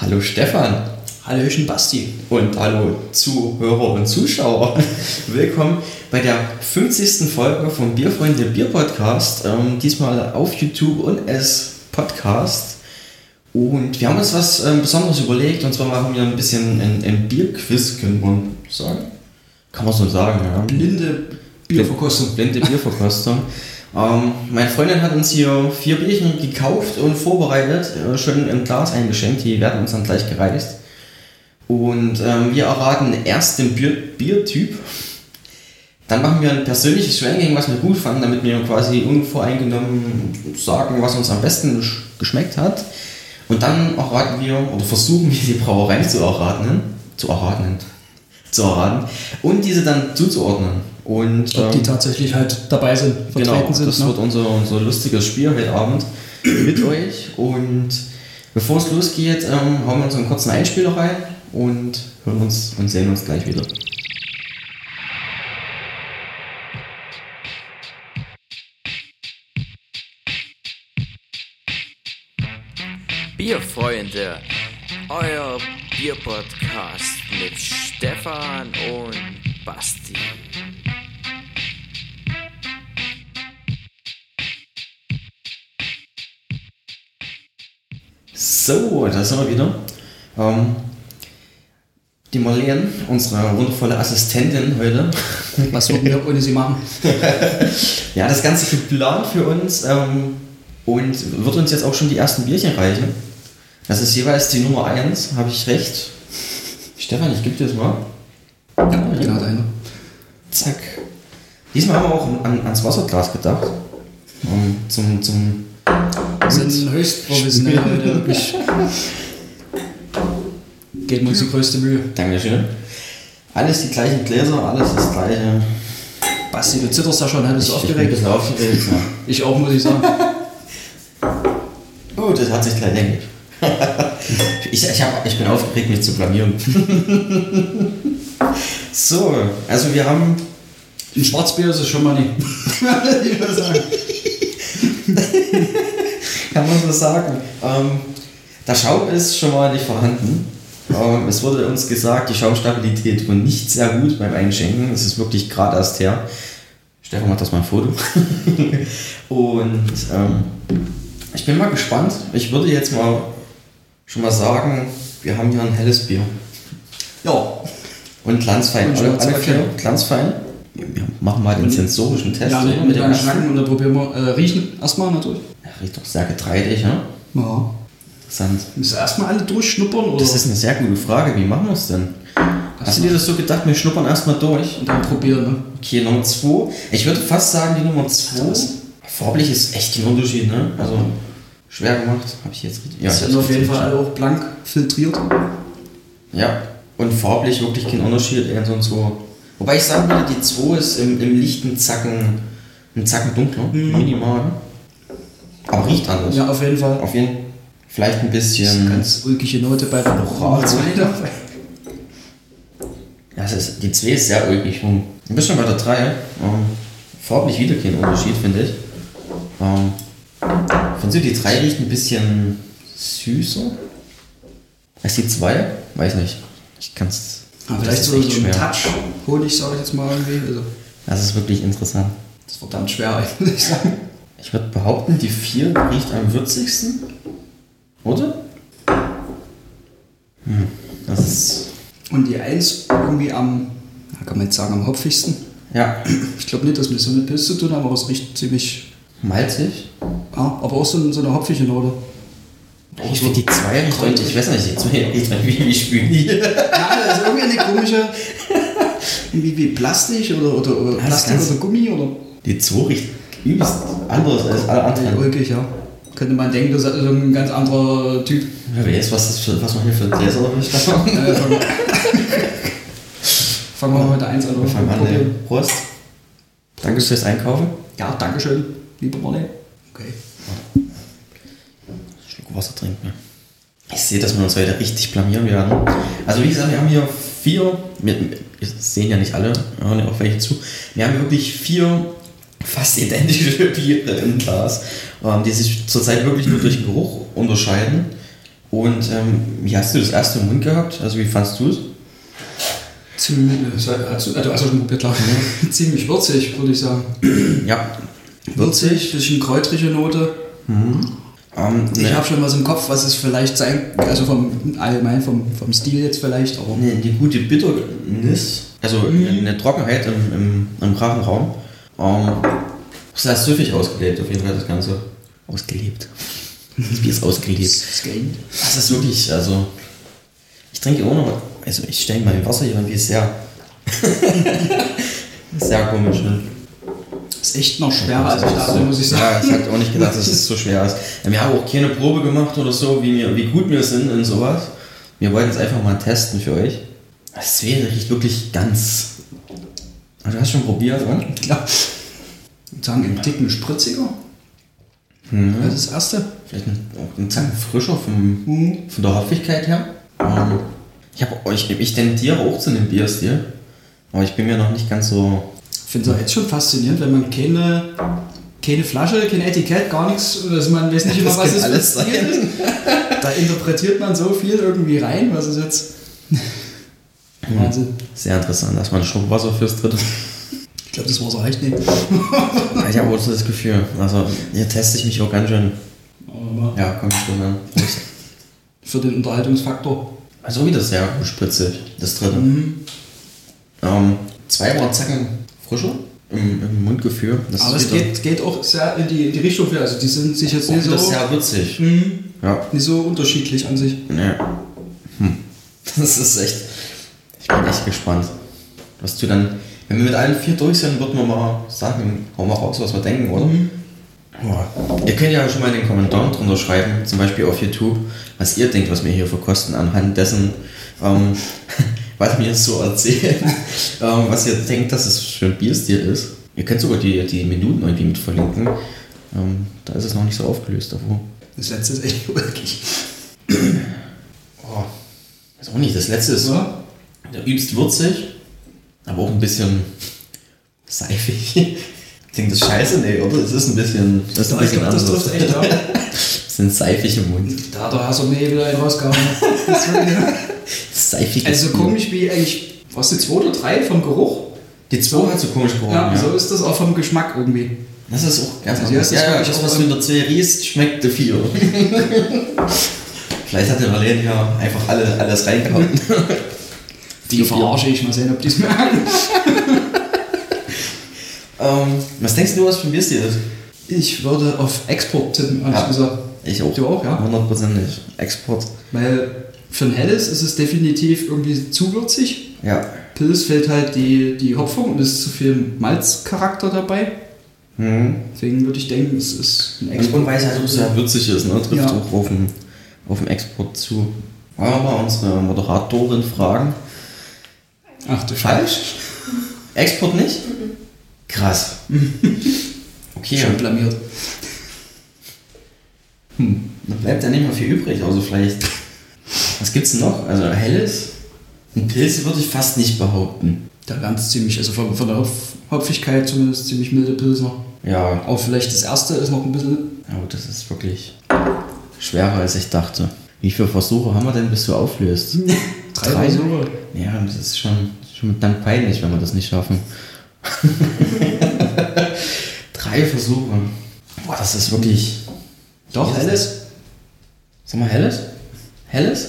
Hallo Stefan. Hallöchen Basti. Und hallo Zuhörer und Zuschauer. Willkommen bei der 50. Folge vom Bierfreunde Bier Podcast. Ähm, diesmal auf YouTube und als Podcast. Und wir haben uns was ähm, Besonderes überlegt. Und zwar machen wir ein bisschen ein, ein Bierquiz, könnte man sagen. Kann man so sagen, ja. Blinde Bierverkostung. Blinde Bierverkostung. Ähm, meine Freundin hat uns hier vier Bierchen gekauft und vorbereitet, äh, schön im Glas eingeschenkt, die werden uns dann gleich gereist. Und ähm, wir erraten erst den Bier Biertyp, dann machen wir ein persönliches Ranking, was wir gut fanden, damit wir quasi unvoreingenommen sagen, was uns am besten geschmeckt hat. Und dann erraten wir, oder versuchen wir die Brauerei zu erraten, zu erraten, zu erraten und diese dann zuzuordnen. Und, Ob die ähm, tatsächlich halt dabei sind, vertreten genau, sind. Das ne? wird unser, unser lustiges Spiel heute Abend mit euch. Und bevor es losgeht, ähm, hauen wir uns einen kurzen Einspieler rein und hören uns und sehen uns gleich wieder. Bierfreunde, euer Bierpodcast mit Stefan und Basti. So, da sind wir wieder. Ähm, die Marlene, unsere wundervolle Assistentin heute. Was würden wir ohne sie machen? ja, das Ganze geplant für uns ähm, und wird uns jetzt auch schon die ersten Bierchen reichen. Das ist jeweils die Nummer 1, habe ich recht. Stefan, ich gebe dir das mal. Ja, gerade eine. Zack. Diesmal haben wir auch an, ans Wasserglas gedacht. Um, zum, zum sind höchst professionell heute, wirklich. Geben uns die größte Mühe. Dankeschön. Alles die gleichen Gläser, alles das gleiche. Basti, du zitterst da schon, hättest du aufgeregt? Ich bin aufgeregt, ja. Ich auch, muss ich sagen. oh, das hat sich gleich erledigt. ich, ich, hab, ich bin aufgeregt, mich zu blamieren. so, also wir haben. Ein Schwarzbier ist es schon mal nicht. kann man so sagen. Ähm, der Schaum ist schon mal nicht vorhanden. Ähm, es wurde uns gesagt, die Schaumstabilität war nicht sehr gut beim Einschenken. Es ist wirklich gerade erst her. Stefan macht das mal ein Foto. Und ähm, ich bin mal gespannt. Ich würde jetzt mal schon mal sagen, wir haben hier ein helles Bier. Ja. Und glanzfein. alle, alle vier glanzfein. Wir machen mal den sensorischen Test. Ja, mit, mit dem Schnacken und dann probieren wir. Äh, riechen erstmal natürlich. Riecht doch sehr getreidig, ne? Ja. Interessant. Müssen erstmal alle durchschnuppern? Oder? Das ist eine sehr gute Frage. Wie machen wir es denn? Hast du dir das so gedacht, wir schnuppern erstmal durch? Und dann probieren, ne? Okay, Nummer 2. Ich würde fast sagen, die Nummer 2. Farblich ist echt ein Unterschied, ne? Also schwer gemacht, habe ich jetzt richtig. Ja, sind auf jeden Fall auch blank filtriert. Ja, und farblich wirklich kein Unterschied, eher so und so. Wobei ich sagen würde, die 2 ist im, im lichten Zacken, ein Zacken dunkler, mhm. minimal. Aber riecht anders. Ja, auf jeden Fall. Auf jeden Fall. Vielleicht ein bisschen. Ganz ulkige Note bei der Moral. Ja, das ist, die 2 ist sehr ulkig. Du bist schon bei der 3. Ähm, farblich wieder kein Unterschied, finde ich. Ähm, findest du, die 3 riecht ein bisschen süßer als die 2? Weiß nicht. Ich kann es. Vielleicht so, so ein Touch Honig, sage ich jetzt mal irgendwie. Also. Das ist wirklich interessant. Das ist verdammt schwer, muss ich würde behaupten, die 4 riecht am würzigsten. Oder? Hm, das ist. Und die 1 irgendwie am, kann man jetzt sagen, am hopfigsten. Ja. Ich glaube nicht, dass wir so mit Pilz zu tun haben, aber es riecht ziemlich. Malzig? Ja, aber auch so, so eine hopfige Note. Ich finde die 2 riecht heute, ich weiß nicht, die 2 riecht wie, wie Spüli. ja, das ist irgendwie eine komische. Wie, wie Plastik oder, oder, oder Plastik oder Gummi oder. Die 2 riecht übelst anders als alle anderen. Ulkig, ja. Könnte man denken, das ist ein ganz anderer Typ. Wer weiß, was, das für, was man hier für Gläser erwischt hat. fangen wir mal mit der 1 an. Fangen wir an. Prost. Danke fürs Einkaufen. Ja, danke schön, lieber Marlene. Okay. Schluck Wasser trinken. Ich sehe, dass wir uns heute richtig blamieren werden. Also wie gesagt, wir haben hier vier, wir, wir sehen ja nicht alle, hören ja auch welche zu. Wir haben wirklich vier fast identische Biere im Glas, ähm, die sich zurzeit wirklich nur durch den Geruch unterscheiden. Und ähm, wie hast du das erste im Mund gehabt? Also wie fandst du es? Ziemlich, äh, also, also, also schon klar, ziemlich würzig, würde ich sagen. Ja. Würzig, bisschen kräutrige Note. Ähm, Ich ne, habe schon was im Kopf, was es vielleicht sein, also vom allgemein vom, vom Stil jetzt vielleicht, aber eine, eine gute Bitternis, also eine Trockenheit im, im, im Rachenraum. Ähm, sehr süffig ausgelebt, auf jeden Fall das Ganze. Ausgelebt. Das Bier ist ausgelebt. Das ist wirklich, also. Ich trinke immer noch. Also, ich stelle mein Wasser hier irgendwie sehr. sehr komisch, ne? Ist echt noch schwerer als ich dachte, muss ich sagen. Ja, ich hatte auch nicht gedacht, dass es so schwer ist. Wir haben auch keine Probe gemacht oder so, wie, wir, wie gut wir sind in sowas. Wir wollten es einfach mal testen für euch. Das wäre riecht wirklich ganz. Also, du hast schon probiert, oder? Klar. Ich würde sagen, ein Ticken spritziger. Das ist das erste. Vielleicht ein, Zacken frischer vom, von der Hopfigkeit her. Ähm, ich, hab, ich, ich tendiere auch zu einem Bierstil. Aber ich bin mir noch nicht ganz so. Ich finde es auch jetzt schon faszinierend, wenn man keine, keine Flasche, kein Etikett, gar nichts, dass man weiß nicht immer, was es alles ist. Da interpretiert man so viel irgendwie rein, was ist jetzt. Wahnsinn. Sehr interessant, dass man Schluck Wasser fürs dritte. Ich glaube, das Wasser reicht nicht. Ich habe auch so das Gefühl. Also, hier teste ich mich auch ganz schön. Aber Ja, komm schon an. Für den Unterhaltungsfaktor. Also wieder sehr spritzig, das dritte. Ähm, zwei war Zacken frischer im, im Mundgefühl. Das Aber ist es geht, geht auch sehr in die, in die Richtung für. Also die sind sich jetzt auch nicht so, wieder sehr würzig. Mhm. Ja. nicht so unterschiedlich an sich. Ja. Hm. Das ist echt. Ich bin echt gespannt. Was du dann. Wenn wir mit allen vier durch sind, wird man mal sagen, hau mal raus, was wir denken, oder? Ja. Ihr könnt ja schon mal in den Kommentaren drunter schreiben, zum Beispiel auf YouTube, was ihr denkt, was wir hier verkosten, anhand dessen, ähm, was wir jetzt so erzählen, ähm, was ihr denkt, dass es für ein Bierstil ist. Ihr könnt sogar die, die Minuten irgendwie mit verlinken. Ähm, da ist es noch nicht so aufgelöst davor. Das letzte ist echt ulkig. Oh, weiß auch nicht, das letzte ist Ja? Der übst würzig, aber auch ein bisschen seifig. Klingt das scheiße? Nee, oder? Es ist ein bisschen. Das ist ein bisschen glaub, das anders. trifft echt, sind seifig im Mund. Da hat der Hass mir wieder einen rausgehauen. Das Seifig. Also so komisch wie eigentlich, was die zwei oder drei vom Geruch? Die 2 hat so komisch gerochen. Ja, Ja, so ist das auch vom Geschmack irgendwie. Das ist auch ganz Also anders. ja, das Ja, das, was du in der 2 riechst, schmeckt der 4. Vielleicht hat der Marlene ja einfach alle, alles reingehauen. Die verarsche ich, mal sehen, ob die es merken. ähm, was denkst du, was ein Bierstil ist? Ich würde auf Export tippen, habe Ja. gesagt. Ich auch. Du auch, ja? Hundertprozentig. Export. Weil für ein helles ist es definitiv irgendwie zu würzig. Ja. Pilz fehlt halt die, die Hopfung und es ist zu viel Malzcharakter dabei. Mhm. Deswegen würde ich denken, es ist ein Und, und weil es halt auch sehr würzig ist, ne? trifft Ja. auch auf den, auf den Export zu. Wollen wir mal unsere Moderatorin fragen? Ach du Falsch? Export nicht? Krass. Okay, Schon blamiert. hm. dann bleibt ja nicht mehr viel übrig, also vielleicht. Was gibt's denn noch? Also helles? Ein Pilz würde ich fast nicht behaupten. Da ganz ziemlich, also von, von der Hopf Hopfigkeit zumindest ziemlich milde Pilsner. Ja, Auch vielleicht das erste ist noch ein bisschen. aber das ist wirklich schwerer als ich dachte. Wie viele Versuche haben wir denn, bis du auflöst? Drei? Versuche. Ja, das ist schon, schon mit Dank peinlich, wenn wir das nicht schaffen. Drei Versuche. Boah, das ist wirklich. Doch, helles. Sag mal, helles? Helles?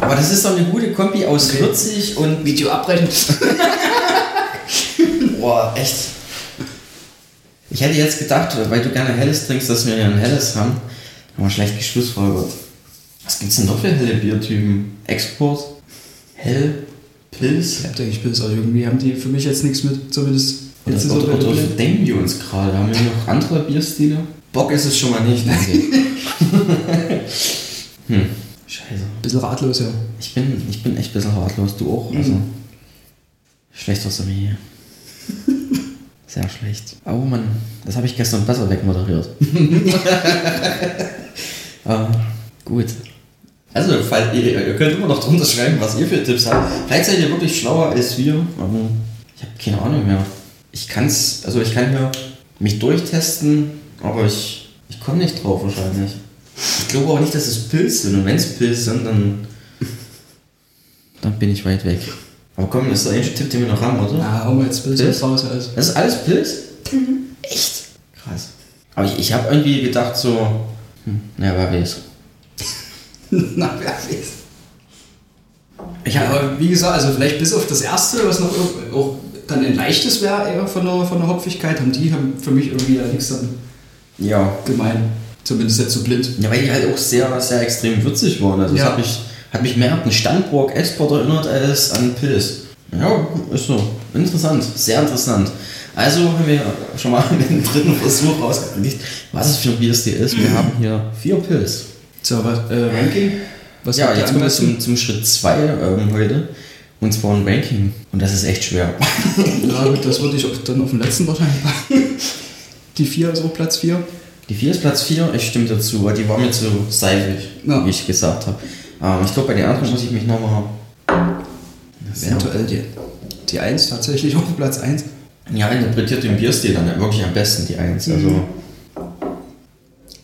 Aber das ist doch eine gute Kombi aus Okay. würzig und. Video abbrechen. Boah, echt. Ich hätte jetzt gedacht, weil du gerne helles trinkst, dass wir ja ein helles haben. Aber schlecht geschlussfolgert. Was gibt's denn noch für helle Biertypen? Export? Hell? Pilz? Bleibt eigentlich Pilz, aber irgendwie haben die für mich jetzt nichts mit, zumindest Oder, jetzt ist oder, so oder, bei- denken wir uns gerade? Haben wir noch andere Bierstile? Bock ist es schon mal nicht, denke ich. hm. Scheiße. bisschen ratlos, ja. Ich bin, ich bin echt ein bisschen ratlos, du auch. Also, schlecht aus der Nähe. Sehr schlecht. Oh Mann, das habe ich gestern besser wegmoderiert. ähm, gut. Also, falls ihr, ihr könnt immer noch drunter schreiben, was ihr für Tipps habt. Vielleicht seid ihr wirklich schlauer als wir. Ähm, ich habe keine Ahnung mehr. Ich kann's, also ich kann hier mich durchtesten, aber ich, ich komme nicht drauf wahrscheinlich. Ich glaube auch nicht, dass es Pilz sind. Und wenn es Pilz sind, dann, dann bin ich weit weg. Aber komm, das ist der einzige Tipp, den wir noch haben, oder? Ja, hauen wir jetzt Pilz Pilz? raus. Also. Das ist alles Pilz? Echt? Krass. Aber ich, ich habe irgendwie gedacht so, hm, naja, wer weiß. Na, wer weiß. Ich Ja, habe wie gesagt, also vielleicht bis auf das erste, was noch auch dann ein leichtes wäre eher von der, von der Hopfigkeit, haben die haben für mich irgendwie da nichts dann ja. gemein. Zumindest jetzt so blind. ja, weil die halt auch sehr, sehr extrem würzig waren. Also Ja. das hat mich, hat mich mehr an den Standburg Export erinnert als an Pilz. Ja, ist so. Interessant, sehr interessant. Also haben wir schon mal den dritten Versuch rausgekriegt, was es für ein Bierstil ist. Wir haben hier vier Pilz. So, was, äh, Ranking? Was ja, jetzt kommen wir zum, zum Schritt 2 ähm, heute. Und zwar ein Ranking. Und das ist echt schwer. Ja, gut, das würde ich auch dann auf dem letzten wahrscheinlich machen. Die vier ist auch Platz vier. Die 4 ist Platz 4, ich stimme dazu, weil die war mir zu seifig, Ja. wie ich gesagt habe. Ähm, ich glaube, bei den anderen muss ich mich nochmal. Eventuell die, die eins tatsächlich auf Platz eins. Ja, interpretiert den Bierstil dann wirklich am besten, die 1. Also,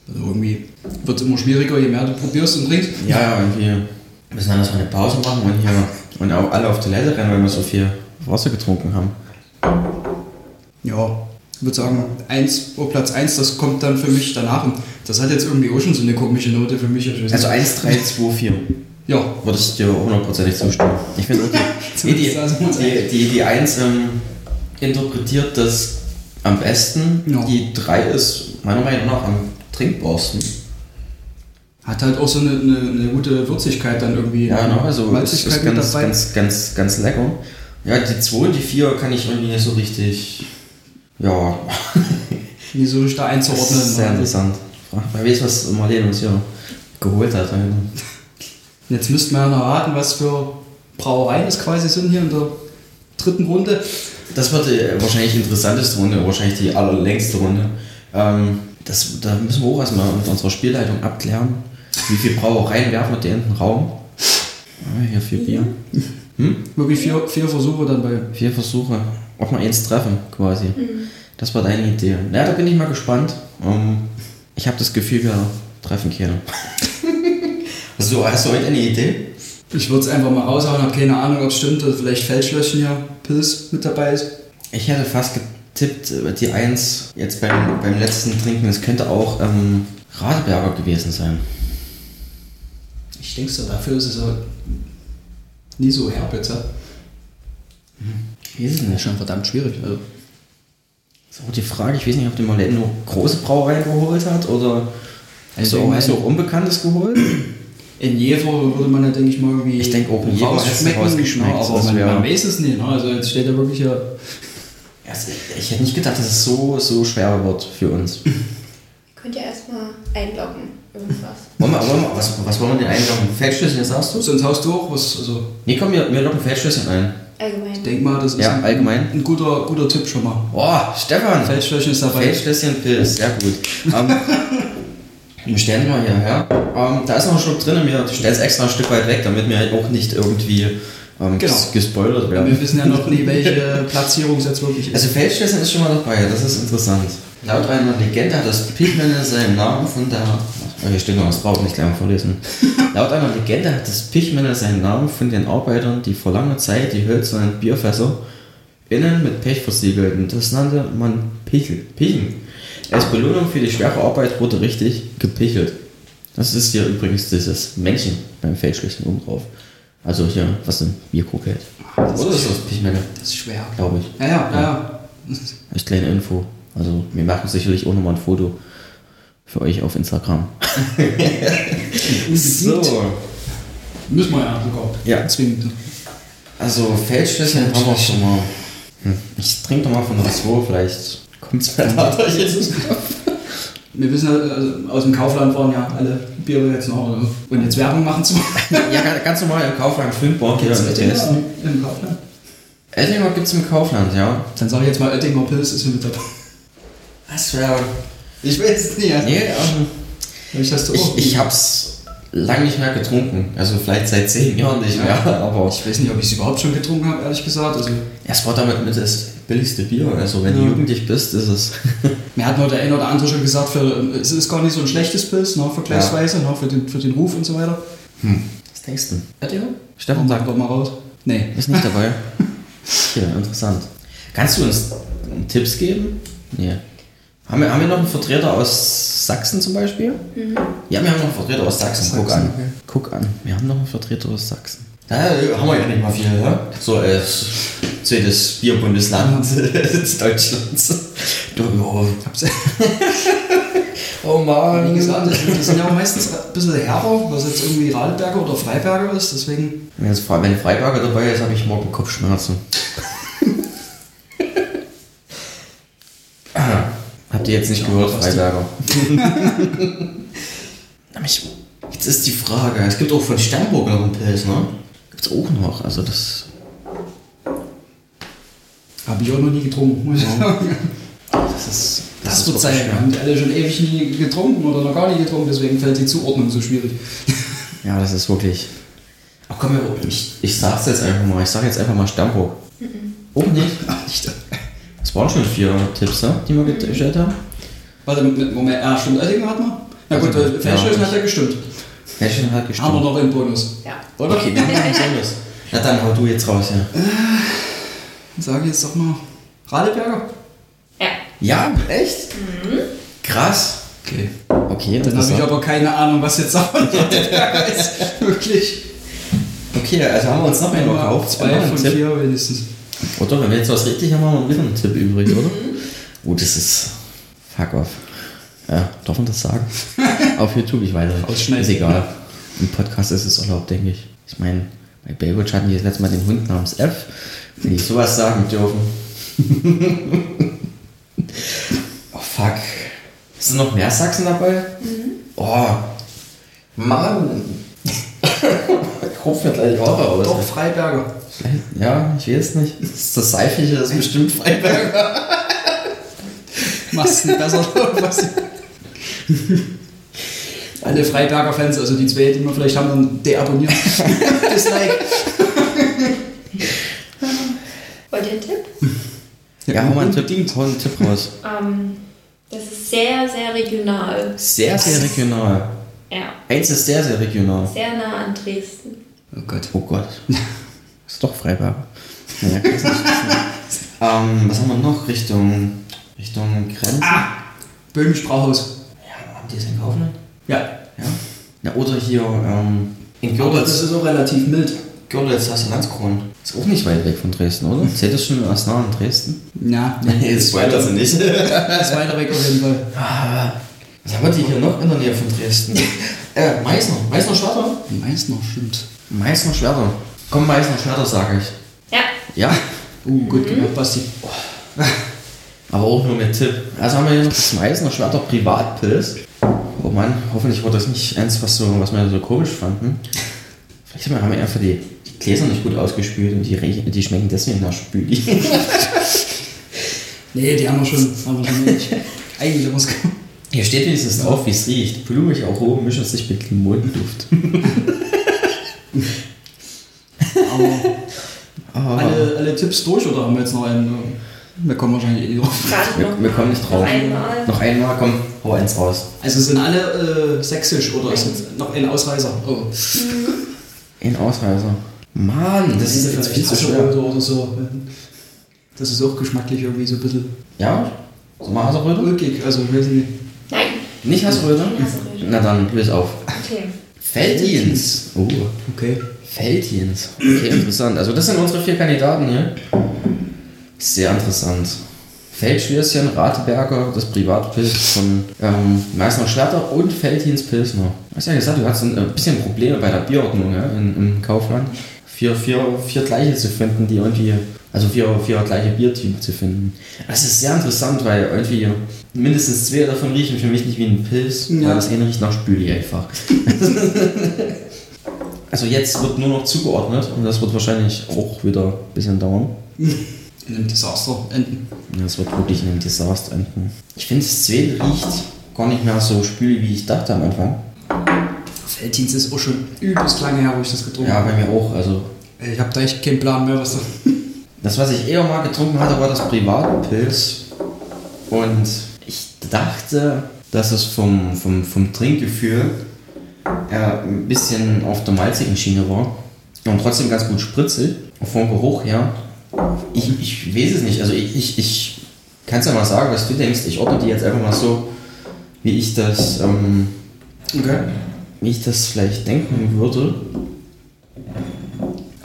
Also irgendwie wird es immer schwieriger, je mehr du probierst und trinkst. ja, ja, irgendwie müssen wir eine Pause machen und hier und auch alle auf Toilette rennen, weil wir so viel Wasser getrunken haben. Ja, ich würde sagen, eins, auf Platz 1, das kommt dann für mich danach. Und das hat jetzt irgendwie auch schon so eine komische Note für mich. Also nicht. 1, 3, 2, 4. ja, Würde ich dir hundertprozentig zustimmen. Ich finde die, die, die, die, die 1 ähm, interpretiert das am besten. Ja. Die 3 ist meiner Meinung nach am trinkbarsten. hat halt auch so eine, eine, eine gute Würzigkeit dann irgendwie. Ja, genau, also Malzigkeit ist mit ganz, ganz, ganz, ganz lecker. Ja, die 2 und die 4 kann ich irgendwie nicht so richtig. Ja, nie so richtig da einzuordnen. sehr interessant. Wer weiß, was Marlene uns hier geholt hat. Jetzt müssten wir ja noch raten, was für Brauereien es quasi sind hier in der dritten Runde. Das wird die wahrscheinlich interessanteste Runde, wahrscheinlich die allerlängste Runde. Ähm, das, da müssen wir auch erstmal mit unserer Spielleitung abklären. Wie viele Brauereien werfen wir dir in den Raum? Ah, hier vier Bier. Wirklich vier, vier Versuche dann bei. Vier Versuche. Auch mal eins treffen, quasi. Das war deine Idee. Na, da bin ich mal gespannt. Ähm, ich habe das Gefühl, wir treffen keine. so, hast du heute eine Idee? Ich würde es einfach mal raushauen, habe keine Ahnung, ob es stimmt, oder vielleicht Feldschlösschen hier, Pilz mit dabei ist. Ich hätte fast getippt, äh, die Eins jetzt beim, beim letzten Trinken, es könnte auch ähm, Radeberger gewesen sein. Ich denke so, dafür ist es so nie so herb jetzt. ja. Ich weiß es ist nicht. schon verdammt schwierig. Also, Das ist auch die Frage, ich weiß nicht, ob der Marlene nur große Brauereien geholt hat oder hast du Also auch, hast du auch Unbekanntes geholt? in Jever würde man ja, denke ich mal, irgendwie. Ich denke auch, in Jever rausgeschmeckt, Ja, aber das man, man weiß es nicht. Ne? Also jetzt steht da wirklich. Ja, es- ich hätte nicht gedacht, dass es so, so schwer wird für uns. Könnt ihr erstmal einloggen, irgendwas. Wollen wir, wollen wir, was, was wollen wir denn einloggen? Feldschlösschen, sagst du? Sonst haust du auch was. Also, Nee, komm, wir, wir loggen Feldschlösschen ein. Allgemein. ich denke mal, das ist Ja, ein, allgemein. ein guter, guter Tipp schon mal. Boah, Stefan! Feldschlösschen ist dabei. Feldschlösschen Pilz, sehr gut. Ähm, wir stellen die mal hierher. Ähm, da ist noch ein Schluck drin, wir stellen es extra ein Stück weit weg, damit wir auch nicht irgendwie ähm, Genau. ges- gespoilert Wir werden. wissen ja noch nie, welche Platzierung es jetzt wirklich ist. Also Feldschlösschen ist schon mal dabei, das ist interessant. Laut einer Legende hat das Pichmänner seinen Namen von der... Oh, hier steht noch was drauf, nicht gleich mal vorlesen. Laut einer Legende hat das Pichmänner seinen Namen von den Arbeitern, die vor langer Zeit die hölzernen Bierfässer innen mit Pech versiegelten. Das nannte man Pichel. Pichen. Als Belohnung für die schwere Arbeit wurde richtig gepichelt. Das ist hier übrigens dieses Männchen beim Feldschlösschen oben drauf. Also hier, was ein Bierkrug hält. Oder ist das Pichmänner? Das ist schwer. Glaube ich. Ja, ja, ja. ja. Als kleine Info. Also wir machen sicherlich auch nochmal ein Foto für euch auf Instagram. so. Müssen wir ja sogar. Ja. Zwingend. Also Feldschlösschen haben wir schon mal. Hm. Ich trinke doch mal von der 2, vielleicht kommt es mir dadurch jetzt. Wir wissen ja, also aus dem Kaufland waren ja alle Biere jetzt noch. Und jetzt Werbung machen zu Ja, ganz- normal im Kaufland Fünfborg hier in Dresden. im Kaufland. Ettinger gibt es im Kaufland, ja. Dann sage ich jetzt mal, Oettinger Pilz ist hier mit dabei. Das wäre. Ich weiß es nicht. Nee, ähm, Ich, ich, ich hab's lange nicht mehr getrunken. Also vielleicht seit zehn Jahren nicht mehr. Aber Ich weiß nicht, ob ich es überhaupt schon getrunken habe, ehrlich gesagt. Also, es war damit mit das billigste Bier. Also wenn Ja. du jugendlich bist, ist es. mir hat nur der eine oder andere schon gesagt, für, es ist gar nicht so ein schlechtes Pilz, ne, vergleichsweise, ne, für, den, für den Ruf und so weiter. Was denkst du? Hat ihr? Stefan Sag doch mal raus. Nee. ist nicht dabei. Okay, interessant. Kannst du uns Tipps geben? Nee. Haben wir, haben wir noch einen Vertreter aus Sachsen zum Beispiel? Ja, wir haben noch einen Vertreter aus Sachsen. Guck Sachsen, an. okay. Guck an. Wir haben noch einen Vertreter aus Sachsen. Da haben wir ja nicht mal viel, ja? So als zweites Bierbundesland Deutschlands. Du, oh, Hab's- oh Mann. Wie gesagt, das, die sind ja auch meistens ein bisschen härter, was jetzt irgendwie Radeberger oder Freiberger ist, deswegen. Wenn, jetzt, wenn Freiberger dabei ist, habe ich morgen Kopfschmerzen. Ah, Habt ihr jetzt nicht gehört, Freiberger? Jetzt ist die Frage, es gibt auch von Sternburg noch einen Pilz, ne? Gibt's auch noch, also das... Habe ich auch noch nie getrunken, muss ich sagen. Das ist... Das, ist wird sein. Wir haben die alle schon ewig nie getrunken oder noch gar nie getrunken, deswegen fällt die Zuordnung so schwierig. Ja, das ist wirklich... Ach komm, ich, ich sag's jetzt einfach mal, ich sag jetzt einfach mal Sternburg. Auch nicht? Nicht. Das waren schon vier Tipps, ne, die wir gestellt haben. Warte, Moment, ja, stimmt, Oettinger hat man? Na gut, Also, äh, Feldschlösschen ja. hat ja gestimmt. Welchen hat gestimmt? Haben wir noch einen Bonus. Ja. Oder? Okay, wir haben noch einen Bonus. Na dann hau du jetzt raus, ja. Sag jetzt doch mal. Radeberger? Ja. Ja, echt? Krass. Okay. Okay, Dann habe ich aber keine Ahnung, was jetzt davon Radeberger ist. Wirklich. Okay, also haben wir uns noch einen gekauft. Zwei von vier wenigstens. Oder wenn wir jetzt was richtig haben, haben wir wieder einen Tipp übrig, oder? Oh, das ist. Fuck off. Ja, darf man das sagen? Auf YouTube, ich weiß nicht. Ausschneiden. Ist egal. Im Podcast ist es erlaubt, denke ich. Ich meine, bei Baywatch hatten die das letzte Mal den Hund namens F. Wenn die sowas sagen dürfen. oh, fuck. Ist noch mehr Sachsen dabei? Oh, Mann. ich rufe mir gleich Haare aus. Doch, Freiberger. Vielleicht- Ja, ich weiß nicht. Das ist das Seifige, das ist bestimmt Freiberger. Machst du besser was? Alle Freiberger Fans, also die zwei, die wir vielleicht haben, dann deabonnieren. Dislike. Wollt ihr einen Tipp? Ja, hau mal einen Tipp, hau einen Tipp raus. Ähm, das ist sehr, sehr regional. Sehr, sehr regional. Ja. Eins ist sehr, sehr regional. Sehr nah an Dresden. Oh Gott. Oh Gott. Ist doch Freiberger. Naja, kann ich nicht wissen. ähm, was haben wir noch? Richtung, Richtung Grenze? Ah! Böhmisch Brauhaus. Ja, haben die es in Kaufmann? Ja. Ja. Na, oder hier ähm, in Aber das Görlitz. ist auch relativ mild. Görlitz hast du Landskron. Ist auch nicht weit weg von Dresden, oder? Zählt das schon als nah an Dresden? Ja, Jetzt weiter sie nicht. ist weiter weg auf jeden Fall. Was haben wir die hier noch in der Nähe von Dresden? äh, Meißner. Meißner Schwerter? Meißner, stimmt. Meißner Schwerter. Komm, Meißner Schwerter, sage ich. Ja. Ja, Uh, gut gemacht, Basti. aber auch nur mit Tipp. Also haben wir hier noch das Meißner Schwerter Privatpilz. Oh Mann, hoffentlich war das nicht eins, was, so, was wir so komisch fanden. Vielleicht haben wir einfach die, die Gläser nicht gut ausgespült und die, die schmecken deswegen nach Spüli. Nee, die haben wir schon. Haben wir schon nicht. Eigentlich haben wir es Hier steht wenigstens drauf, wie es riecht. Blumig Aromen mischen sich mit Limonenduft. Aber alle, alle Tipps durch oder haben wir jetzt noch einen? Wir kommen wahrscheinlich eh drauf. Wir, noch. wir kommen nicht drauf. Noch einmal. Noch einmal, komm, hau eins raus. Also sind alle äh, sächsisch oder ist jetzt noch ein Ausreißer? Oh. Ein Ausreißer. Mann, das ist jetzt viel zu schwer. Oder so. Das ist auch geschmacklich irgendwie so ein bisschen Ja? So mal Haselröte? ulkig. Also ich weiß nicht. Nicht Haselröte? Nicht Haselröte. Na dann, löse auf. Okay. Feldjens. Oh, Okay. Feldjens. Okay, interessant. Also das sind unsere vier Kandidaten hier. Sehr interessant. Feldschwierschen, Rateberger, das Privatpilz von ähm, Meißner Schwerter und Feldjens Pilsner. Du hast ja gesagt, du hast ein äh, bisschen Probleme bei der Bierordnung ja, in, im Kaufland. Vier, vier, vier gleiche zu finden, die irgendwie, also vier, vier gleiche Biertypen zu finden. Das ist sehr interessant, weil irgendwie mindestens zwei davon riechen für mich nicht wie ein Pilz, Ja. weil das eine riecht nach Spüli einfach. Also jetzt wird nur noch zugeordnet und das wird wahrscheinlich auch wieder ein bisschen dauern. In einem Desaster enden. Ja, Das wird wirklich in einem Desaster enden. Ich finde, das zweite riecht gar nicht mehr so spülig, wie ich dachte am Anfang. Felddienst ist auch schon übelst lange her, wo ich das getrunken Ja, habe. bei mir auch. Also Ich habe da echt keinen Plan mehr, was da. Das, was ich eher mal getrunken hatte, war das Privatpilz. Und ich dachte, dass es vom, vom, vom Trinkgefühl eher ein bisschen auf der malzigen Schiene war. Und trotzdem ganz gut spritzig. Vom Geruch her. Ich, ich weiß es nicht. Also ich, ich, ich kann es ja mal sagen, was du denkst. Ich ordne die jetzt einfach mal so, wie ich das, ähm, Okay. wie ich das vielleicht denken würde.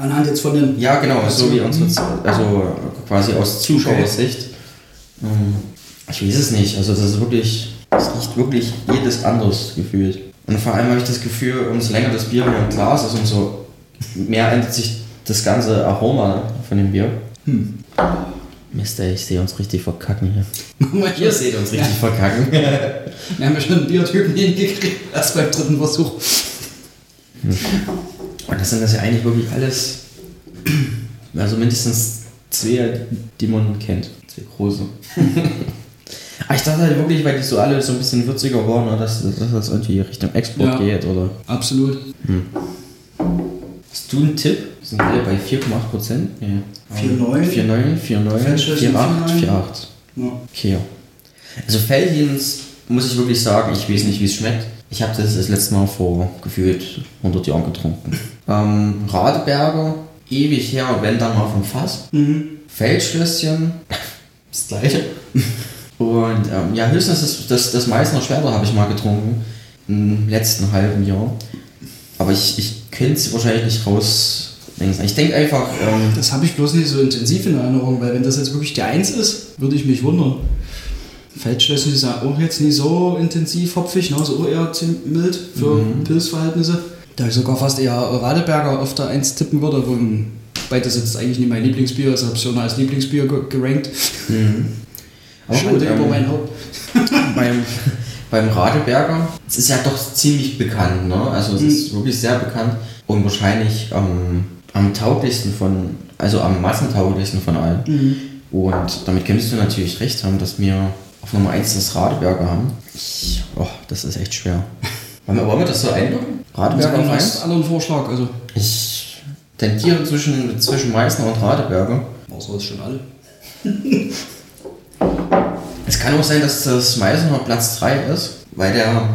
Anhand jetzt von den. Ja, genau, so wie unsere, also quasi aus Zuschauersicht. Ähm, Ich weiß es nicht, also das ist wirklich, es riecht wirklich jedes anders gefühlt. Und vor allem habe ich das Gefühl, umso länger das Bier hier im Glas ist, umso mehr ändert sich das ganze Aroma von dem Bier. Hm. Mist, ey, ich sehe uns richtig verkacken hier. Ihr Ihr seht uns richtig verkacken. Wir haben ja schon einen Biertypen hingekriegt, erst beim dritten Versuch. Und das sind das ja eigentlich wirklich alles, also mindestens zwei, die man kennt. Zwei große. Aber ich dachte halt wirklich, weil die so alle so ein bisschen würziger waren, ne, dass, dass das irgendwie Richtung Export Ja. geht, oder? Absolut. Hast du einen Tipp? Wir sind alle bei 4,8 Prozent? Ja. 4,9. 4,9, 4,9, Feldschlösschen 4,8, 4,9. 4,8. Ja. Okay. Also Feldins muss ich wirklich sagen, ich weiß nicht, wie es schmeckt. Ich habe das das letzte Mal vor gefühlt 100 Jahren getrunken. Ähm, Radeberger, ewig her, wenn dann mal vom Fass. Mhm. Feldschlösschen, das gleiche. Und ähm, ja, höchstens das, das, das Meißner Schwerter habe ich mal getrunken im letzten halben Jahr. Aber ich, ich könnte es wahrscheinlich nicht raus. Ich denke einfach, ähm, Das habe ich bloß nicht so intensiv in Erinnerung, weil wenn das jetzt wirklich die Eins ist, würde ich mich wundern. Feldschlösschen ist ja auch jetzt nicht so intensiv hopfig, ne? so eher ziemlich mild für Pilzverhältnisse. Da ich sogar fast eher Radeberger auf der Eins tippen würde, wobei das jetzt eigentlich nicht mein Lieblingsbier ist, habe ich schon als Lieblingsbier ge gerankt. aber Schande gut, über ähm, mein Haupt. beim, beim Radeberger, es ist ja doch ziemlich bekannt, ne? Also es ist wirklich sehr bekannt und wahrscheinlich ähm, am tauglichsten von, also am massentauglichsten von allen. Und damit könntest du natürlich recht haben, dass wir auf Nummer 1 das Radeberger haben. Ich, oh, das ist echt schwer. Wollen wir, wollen wir das so einloggen? Radeberger auf einen 1? anderen Vorschlag, also. Ich tendiere zwischen, zwischen Meißner und Radeberger. Außer ist schon alle. Es kann auch sein, dass das Meißner Platz 3 ist, weil der,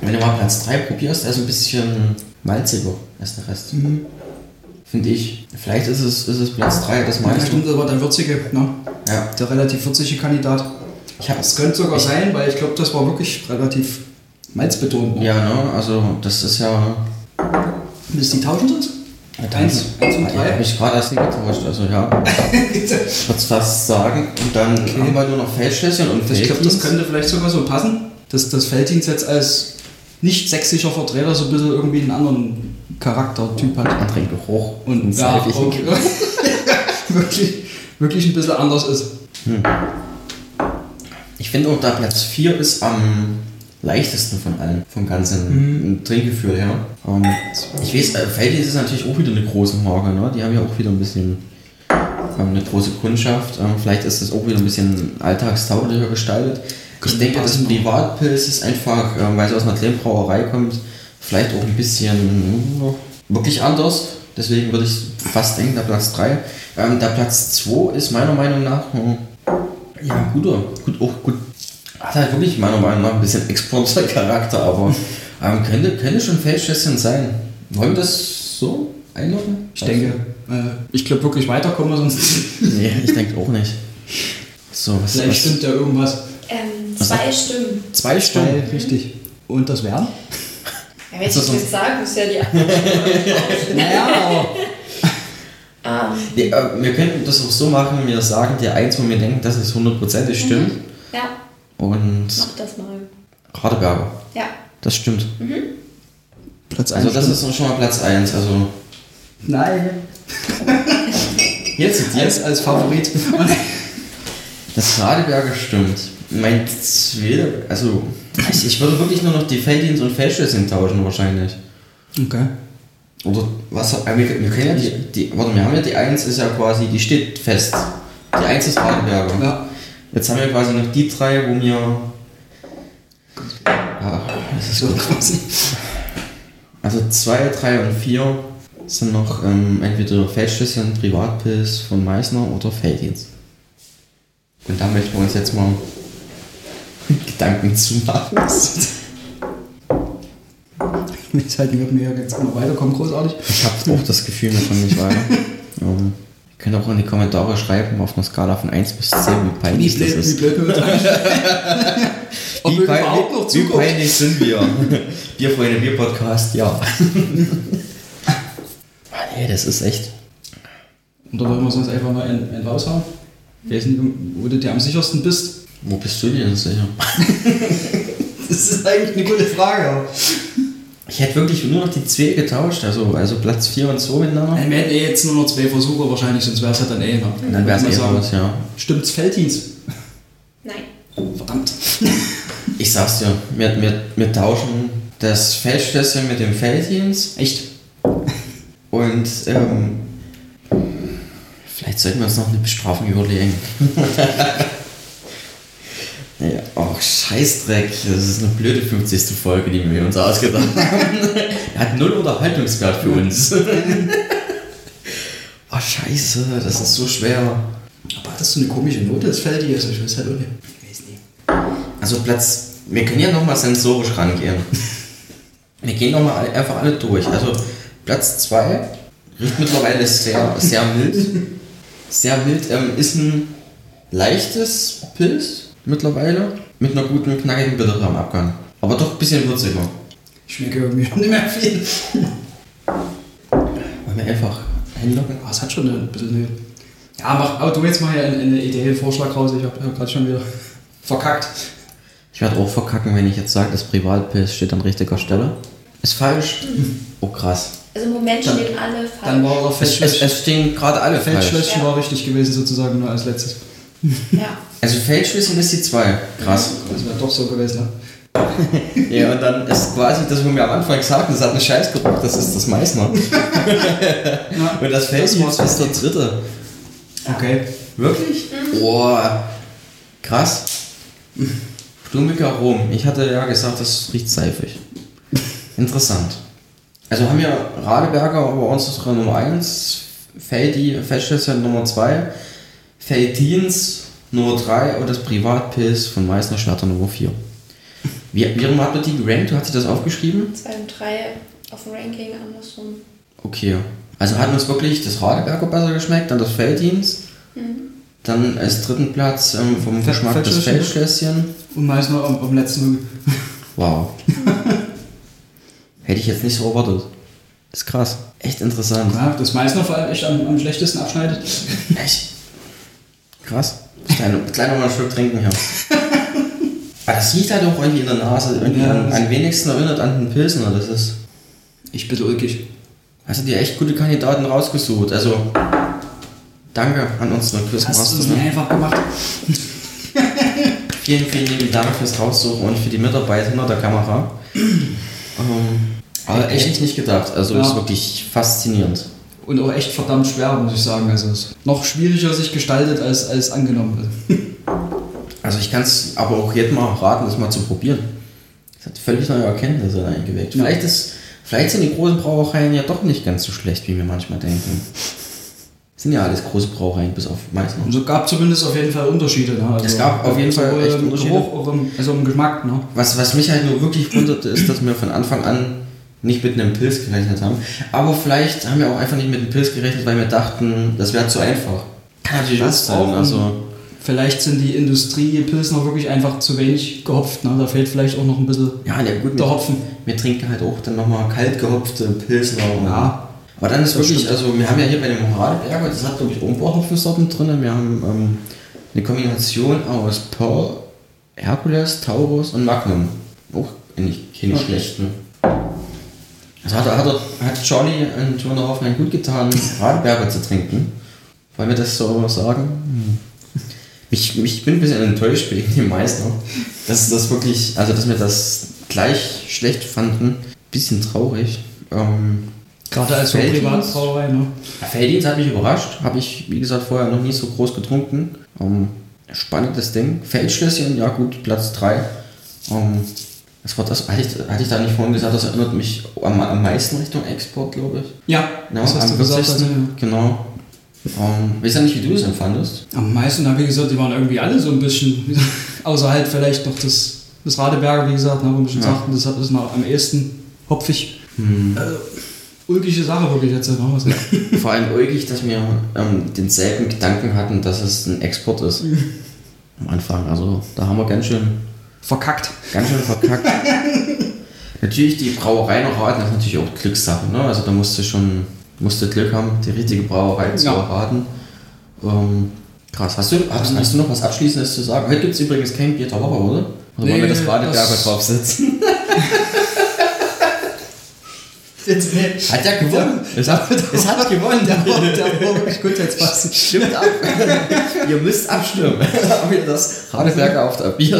wenn du mal Platz 3 probierst, der ist ein bisschen malziger als der Rest. Finde ich. Vielleicht ist es, ist es Platz 3 das Ja, Meißner. stimmt, aber der würzige, ne? Ja. Der relativ würzige Kandidat. Ich habe Das könnte sogar sein, weil ich glaube, das war wirklich relativ malzbetont. Ja, ne, also das ist ja. Bis die tauschen sind? Eins, eins und Ja, drei. habe ich gerade erst nicht getauscht, also ja. Ich würde es fast sagen. Und dann haben wir nur noch Feldschlösschen und Das, ich glaube, das Felddienst. könnte vielleicht sogar so passen, dass das Felddienst jetzt als nicht sächsischer Vertreter so ein bisschen irgendwie einen anderen Charaktertyp hat. anderen Geruch Und einen ja, wirklich, wirklich ein bisschen anders ist. Ich finde auch, da Platz 4 ist am leichtesten von allen, vom ganzen Trinkgefühl her. Ähm, ich weiß, äh, Felddienst ist natürlich auch wieder eine große Marke, ne? die haben ja auch wieder ein bisschen ähm, eine große Kundschaft. Ähm, vielleicht ist das auch wieder ein bisschen alltagstauglicher gestaltet. Ich denke, das. Privatpilz ist einfach, ähm, weil es aus einer kleinen Brauerei kommt, vielleicht auch ein bisschen mm, wirklich anders. Deswegen würde ich fast denken, der Platz 3. Ähm, der Platz 2 ist meiner Meinung nach hm, ja, guter. Gut, auch gut. Hat halt wirklich meiner Meinung nach ein bisschen Exporter-Charakter, aber ähm, könnte, könnte schon Feldschlösschen sein. Wollen wir das so einloggen? Ich denke, äh, ich glaube wirklich weiterkommen wir sonst. Nee, ich denke auch nicht. So, was, Vielleicht was stimmt ja irgendwas. Ähm, Was zwei Stimmen. Zwei Zwei, Stunden. richtig. Und das wären? Ja, wenn ich das das so- jetzt sage, ist ja die Antwort. Naja, aber ähm, Nee, äh, wir könnten das auch so machen, wir sagen dir eins, wo wir denken, dass es hundertprozentig stimmt. ja, Und mach das mal. Radeberger, Ja. das stimmt. Platz Also das ist schon mal Platz 1. Also Nein. jetzt Als, als Favorit. Das Radeberger stimmt. Mein zweiter, also ich, ich würde wirklich nur noch die Felddienst und Feldschlösschen tauschen wahrscheinlich. okay. Oder was, äh, wir, wir können ja die, die, warte, wir haben ja die 1 ist ja quasi, die steht fest. Die 1 ist Radeberger. Ja. Jetzt haben wir quasi noch die drei, wo wir... Ja, das ist So quasi. Also 2, 3 und 4 sind noch ähm, entweder Feldschlösschen, Privatpilz von Meißner oder Felddienst. Und da möchten wir uns jetzt mal Gedanken zu machen. Jetzt halten wir mir jetzt immer weiterkommen, großartig. Ich habe auch das Gefühl, wir kommen nicht weiter. ähm, ihr könnt auch in die Kommentare schreiben, auf einer Skala von 1 bis 10, wie peinlich das wie ist. noch wie, wie zugucken. peinlich sind wir? Bierfreunde, Bier-Podcast, ja. Mann, ey, das ist echt. Oder wollen wir sonst einfach mal einen, einen raushauen? Ich weiß nicht, wo du dir am sichersten bist. Wo bist du dir denn sicher? Das ist eigentlich eine gute Frage. Ich hätte wirklich nur noch die zwei getauscht, also, also Platz 4 und 2 miteinander. Wir hätten eh jetzt nur noch zwei Versuche wahrscheinlich, sonst wäre es halt dann eh. Ne? Dann wäre es eh sagen. raus, ja. Stimmt's Felddienst? Nein. Verdammt. Ich sag's dir, wir, wir, wir tauschen das Feldschlösschen mit dem Felddienst Echt? und ähm, vielleicht sollten wir uns noch eine Bestrafung überlegen. ja, oh, Scheißdreck, das ist eine blöde 50. Folge, die wir uns ausgedacht haben. Er hat null Unterhaltungswert für uns. oh, Scheiße, das ist so schwer. Aber hattest du eine komische Note, das Felddienst? Ich weiß halt auch nicht. Ich weiß nicht. Also Platz, wir können ja nochmal sensorisch rangehen. Wir gehen nochmal einfach alle durch. Also Platz 2 riecht mittlerweile sehr, sehr mild. Sehr mild. Ähm, ist ein leichtes Pilz mittlerweile mit einer guten, knackigen Bittere am Abgang. Aber doch ein bisschen würziger. Ich schmecke irgendwie schon nicht mehr viel. Wollen wir einfach hinlocken? Aber es hat schon ein bisschen eine. Ja, mach aber du jetzt mal eine, eine Idee, einen Vorschlag raus. Ich habe hab gerade schon wieder verkackt. Ich werde auch verkacken, wenn ich jetzt sage, das Privatpilz steht an richtiger Stelle. Ist falsch. Oh krass. Also im Moment Dann- stehen alle falsch. Dann war Es, es, es stehen gerade alle falsch. Feldschlösschen Ja. war richtig gewesen, sozusagen, nur als letztes. Ja. Also Feldschlösschen ist die 2. Krass. Das wäre doch so gewesen, ne? Ja, und dann ist quasi das, was wir am Anfang sagten, das hat einen Scheiß gebracht, das ist das Meißner. Ja. Und das war's. ist der dritte. Okay. Wirklich? Boah, krass. Blumiger Rom. Ich hatte ja gesagt, das riecht seifig. Interessant. Also haben wir Radeberger bei uns unsere Nummer 1, Feldi, Feldschlösschen Nummer 2, Felddienst Nummer 3 und das Privatpilz von Meißner Schwerter Nummer 4. Wie, wie rum habt ihr die gerankt? Du hast dir das aufgeschrieben? Zwei und drei auf dem Ranking andersrum. Okay. Also hat uns wirklich das Radeberger besser geschmeckt, dann das Felddienst, dann als dritten Platz ähm, vom Fe- Geschmack das Feldschlösschen. Feldschlösschen. Und meist noch am, am letzten. Wow. Hätte ich jetzt nicht so erwartet. ist krass. Echt interessant. Ja, das noch vor allem echt am, am schlechtesten abschneidet. Echt? Krass. Kleiner, kleiner mal einen Schluck trinken hier. Aber das riecht halt auch irgendwie in der Nase. Irgendwie Ja, an, am wenigsten erinnert an den Pilsner. Das ist. Ich bin ulkig. Hast du dir echt gute Kandidaten rausgesucht. Also. Danke an unsere Hast du Quizmaster. es mir Ne? einfach gemacht? Vielen, vielen lieben Dank fürs Raussuchen und für die Mitarbeit hinter der Kamera. ähm, aber echt nicht gedacht. Also Ja. ist wirklich faszinierend. Und auch echt verdammt schwer, muss ich sagen. Also es ist noch schwieriger sich gestaltet als, als angenommen wird. Also ich kann es aber auch jetzt mal raten, das mal zu probieren. Das hat völlig neue Erkenntnisse eingeweckt. Ja. Vielleicht, ist, vielleicht sind die großen Brauereien ja doch nicht ganz so schlecht, wie wir manchmal denken. Sind ja alles große Brauereien, bis auf Meißner. Und so gab zumindest auf jeden Fall Unterschiede. Ne? Also Es gab auf jeden Fall sowohl echt Unterschiede. Geruch, auch im, also im Geschmack. Ne? Was, was mich halt nur wirklich wunderte, ist, dass wir von Anfang an nicht mit einem Pilz gerechnet haben. Aber vielleicht haben wir auch einfach nicht mit einem Pilz gerechnet, weil wir dachten, das wäre zu einfach. Kann natürlich Das sein. auch. Also, Vielleicht sind die Industriepilsner wirklich einfach zu wenig gehopft. Ne? Da fehlt vielleicht auch noch ein bisschen ja, ja gut, der wir, Hopfen. wir trinken halt auch dann nochmal kalt gehopfte Pilsner. Ja. Aber dann ist Das wirklich, stimmt. also wir haben ja hier bei dem Moralberger, das hat glaube ich auch ein paar Hopfensorten drin. Wir haben ähm, eine Kombination aus Pearl, Herkules, Taurus und Magnum. Auch nicht, keine Okay. schlechten. Also hat, hat, er- hat Charlie und Jonah Hoffmann gut getan, Radeberger zu trinken. Wollen wir das so sagen? Hm. Ich, ich bin ein bisschen enttäuscht wegen dem Meister. Dass das wirklich, also dass wir das gleich schlecht fanden. Bisschen traurig. Ähm, Gerade als? Privatbrauerei. Ne? Felddienst hat mich überrascht. Habe ich, wie gesagt, vorher noch nie so groß getrunken. Ähm, spannendes Ding. Feldschlösschen, ja gut, Platz 3. Ähm, Was war das? Hatte ich, hatte ich da nicht vorhin gesagt, das erinnert mich am, am meisten Richtung Export, glaube ich. Ja, Ja, das hast am du gesagt. 40. Also, ja. Genau. Ähm, weiß ja nicht, wie du das empfandest. Am meisten habe ich gesagt, die waren irgendwie alle so ein bisschen, außer halt vielleicht noch das, das Radeberger, wie gesagt, ne, wo wir schon Ja. sagten, das hat es noch am ehesten hopfig. Hm. Äh, ulkige Sache wirklich jetzt. Ne? Was Vor allem äugig, dass wir ähm, denselben Gedanken hatten, dass es ein Export ist. Am Anfang. Also da haben wir ganz schön, Verkackt. ganz schön verkackt. natürlich die Brauerei noch raten, das ist natürlich auch Glückssache. Ne? Also da musst du schon musst du Glück haben, die richtige Brauerei zu Ja. erraten. Ähm, krass. Hast du, hast, hast du noch was Abschließendes zu sagen? Heute gibt es übrigens kein Bier der Woche, oder? Oder wollen wir Nee, das Radeberger das- draufsetzen? Jetzt. Hat ja gewonnen. Es hat, es hat gewonnen. Der war, der war wirklich gut jetzt was. Stimmt ab. Ihr müsst abstimmen, ob ihr das Radeberger auf der Bier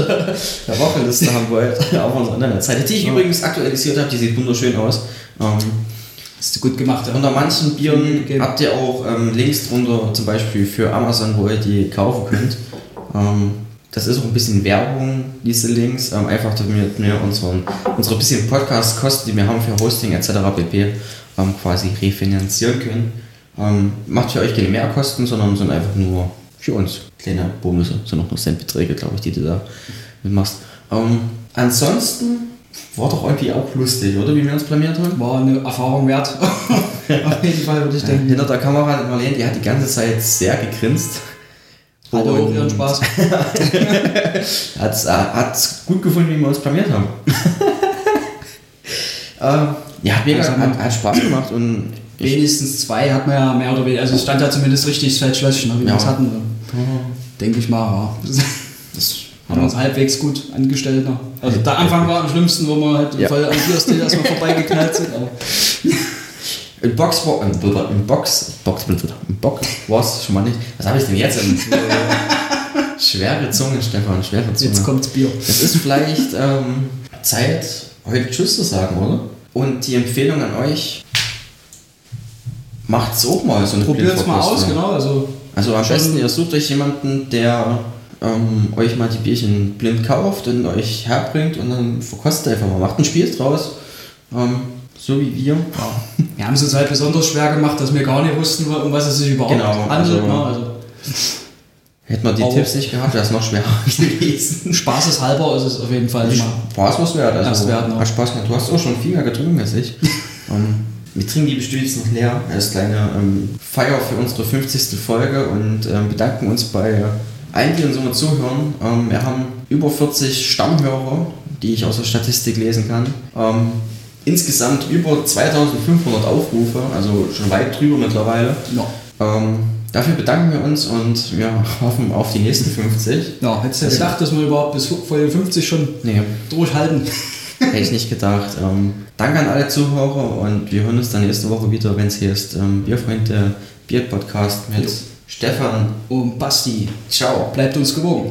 der Wochenliste haben wollt. Auf unserer Internetseite, die ich übrigens aktualisiert habe, die sieht wunderschön aus. Ähm, Hast du gut gemacht, ja. unter manchen Bieren Gegeben. habt ihr auch ähm, Links drunter, zum Beispiel für Amazon, wo ihr die kaufen könnt. Ähm, das ist auch ein bisschen Werbung, diese Links, ähm, einfach damit wir unseren, unsere bisschen Podcast-Kosten, die wir haben für Hosting etc. pp. Ähm, quasi refinanzieren können. Ähm, macht für euch keine Mehrkosten, sondern sind einfach nur für uns kleine Bonusse. Sind auch nur Centbeträge, glaube ich, die du da mitmachst. Ähm, ansonsten war doch irgendwie auch lustig, oder? Wie wir uns blamiert haben. War eine Erfahrung wert. Auf jeden Fall würde ich denken. hinter der Kamera Marlene, die hat die ganze Zeit sehr gegrinst. Hatte auch ihren Spaß. Hat's, äh, hat's gut gefunden, wie wir uns blamiert haben. ähm, ja, hat, mega, Also, hat, hat Spaß gemacht und Wenigstens zwei hat man ja mehr oder weniger. Also es stand ja zumindest richtig das Feldschlösschen, ne, wie Ja. wir es hatten. Denke ich mal, ja. das Haben wir uns halbwegs gut angestellt. Ne? Also der Anfang war am schlimmsten, wo wir halt Ja. voll am Bierstil erstmal vorbeigeknallt sind. Aber Im Box war im, Box, Box im Box war es schon mal nicht. Was habe ich denn jetzt? Im, schwere Zunge, Stefan, schwere Zunge. jetzt kommt's Bier. Es ist vielleicht ähm, Zeit, heute Tschüss zu sagen, oder? Und die Empfehlung an euch, macht's auch mal so eine Probiert's mal aus, genau. Also Also am besten, ihr sucht euch jemanden, der ähm, euch mal die Bierchen blind kauft und euch herbringt und dann verkostet einfach mal. Macht ein Spiel draus. Ähm, so wie wir. wir haben es uns halt besonders schwer gemacht, dass wir gar nicht wussten, um was es sich überhaupt Genau, handelt. also- ne? also Hätten wir die Aber- Tipps nicht gehabt, wäre es noch schwerer gewesen. Spaßeshalber ist es auf jeden Fall immer. Spaß was wert. Also wert, hat Spaß gemacht. Du hast auch schon viel mehr getrunken als ich. ähm, wir trinken die bestimmt jetzt noch leer als kleine ähm, Feier für unsere 50. Folge und ähm, bedanken uns bei allen, die uns immer zuhören. Ähm, wir haben über 40 Stammhörer, die ich aus der Statistik lesen kann. Insgesamt über 2500 Aufrufe, also schon weit drüber mittlerweile. Ja. Ähm, dafür bedanken wir uns und wir hoffen auf die nächsten 50. Ja, hättest du Das- gedacht, dass wir überhaupt bis Folge 50 schon Nee, durchhalten? Hätte ich nicht gedacht. Ähm, danke an alle Zuhörer und wir hören uns dann nächste Woche wieder, wenn es hier ist ähm, Bierfreunde Bier Podcast mit Jo. Stefan. Und Basti, Ciao. bleibt uns gewogen.